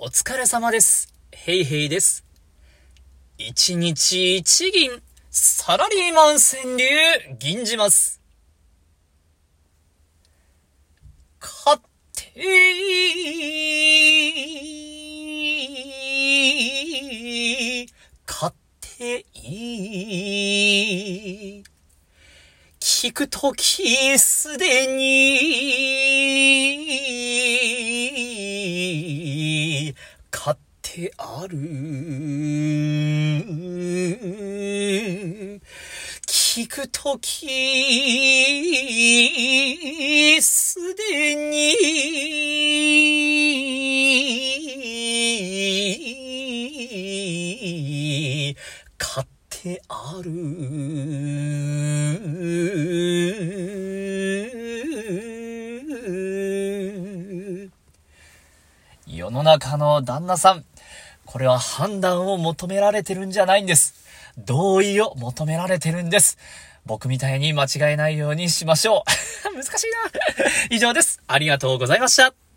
お疲れ様です。ヘイヘイです。一日一銀、サラリーマン川柳、銀じます。勝手いい、勝手いい。聞くときすでに買ってある。聞くときすでに買ってある。世の中の旦那さん、これは判断を求められてるんじゃないんです。同意を求められてるんです。僕みたいに間違えないようにしましょう。難しいな。以上です。ありがとうございました。